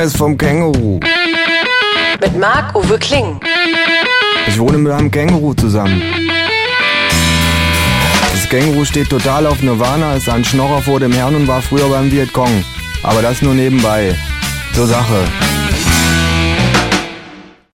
Neues vom Känguru. Mit Marc-Uwe Kling. Ich wohne mit einem Känguru zusammen. Das Känguru steht total auf Nirvana, ist ein Schnorrer vor dem Herrn und war früher beim Vietcong. Aber das nur nebenbei. Zur Sache.